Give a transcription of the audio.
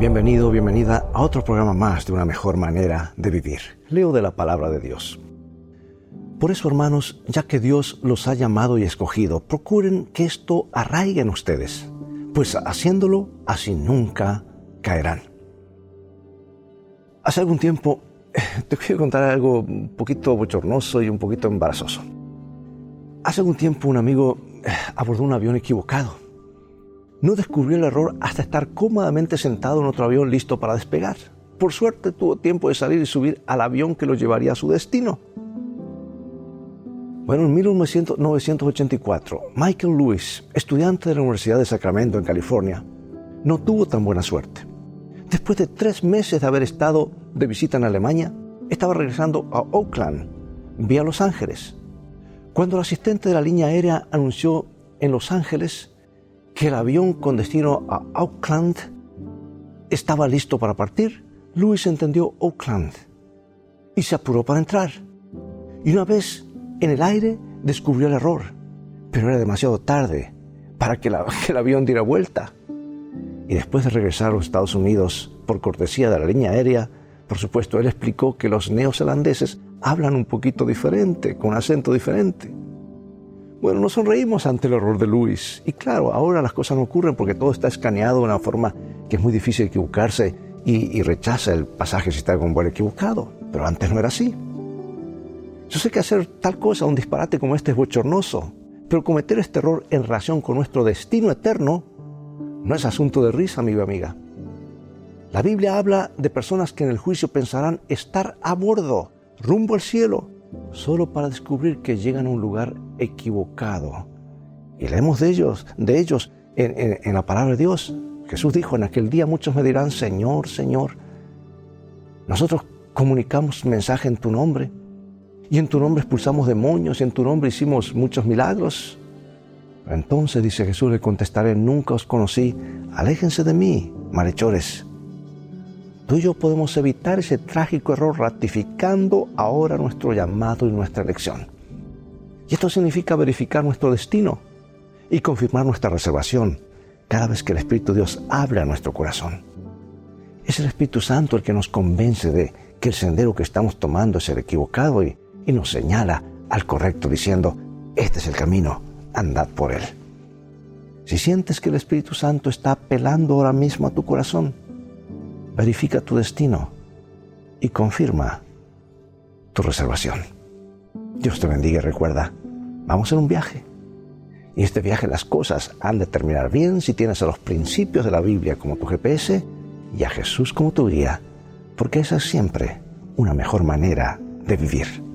Bienvenido, bienvenida a otro programa más de una mejor manera de vivir. Leo de la palabra de Dios. Por eso, hermanos, ya que Dios los ha llamado y escogido, procuren que esto arraigue en ustedes, pues haciéndolo así nunca caerán. Hace algún tiempo te quiero contar algo un poquito bochornoso y un poquito embarazoso. Hace algún tiempo un amigo eh, abordó un avión equivocado. No descubrió el error hasta estar cómodamente sentado en otro avión listo para despegar. Por suerte tuvo tiempo de salir y subir al avión que lo llevaría a su destino. Bueno, en 1984, Michael Lewis, estudiante de la Universidad de Sacramento en California, no tuvo tan buena suerte. Después de tres meses de haber estado de visita en Alemania, estaba regresando a Oakland, vía Los Ángeles, cuando el asistente de la línea aérea anunció en Los Ángeles que el avión con destino a Oakland estaba listo para partir, Luis entendió Oakland y se apuró para entrar. Y una vez en el aire descubrió el error, pero era demasiado tarde para que, que el avión diera vuelta. Y después de regresar a los Estados Unidos por cortesía de la línea aérea, por supuesto, él explicó que los neozelandeses hablan un poquito diferente, con acento diferente. Bueno, nos sonreímos ante el error de Luis. Y claro, ahora las cosas no ocurren porque todo está escaneado de una forma que es muy difícil equivocarse y, rechaza el pasaje si está con buen equivocado. Pero antes no era así. Yo sé que hacer tal cosa, un disparate como este es bochornoso, pero cometer este error en relación con nuestro destino eterno no es asunto de risa, amigo amiga. La Biblia habla de personas que en el juicio pensarán estar a bordo, rumbo al cielo, solo para descubrir que llegan a un lugar equivocado. Y leemos de ellos, de ellos en, en la palabra de Dios. Jesús dijo, en aquel día muchos me dirán, Señor, Señor, nosotros comunicamos mensaje en tu nombre, y en tu nombre expulsamos demonios, y en tu nombre hicimos muchos milagros. Entonces, dice Jesús, le contestaré, nunca os conocí, aléjense de mí, malhechores tú y yo podemos evitar ese trágico error ratificando ahora nuestro llamado y nuestra elección. Y esto significa verificar nuestro destino y confirmar nuestra reservación cada vez que el Espíritu de Dios habla a nuestro corazón. Es el Espíritu Santo el que nos convence de que el sendero que estamos tomando es el equivocado y, y nos señala al correcto diciendo, este es el camino, andad por él. Si sientes que el Espíritu Santo está apelando ahora mismo a tu corazón, verifica tu destino y confirma tu reservación. Dios te bendiga y recuerda, vamos en un viaje. Y este viaje las cosas han de terminar bien si tienes a los principios de la Biblia como tu GPS y a Jesús como tu guía, porque esa es siempre una mejor manera de vivir.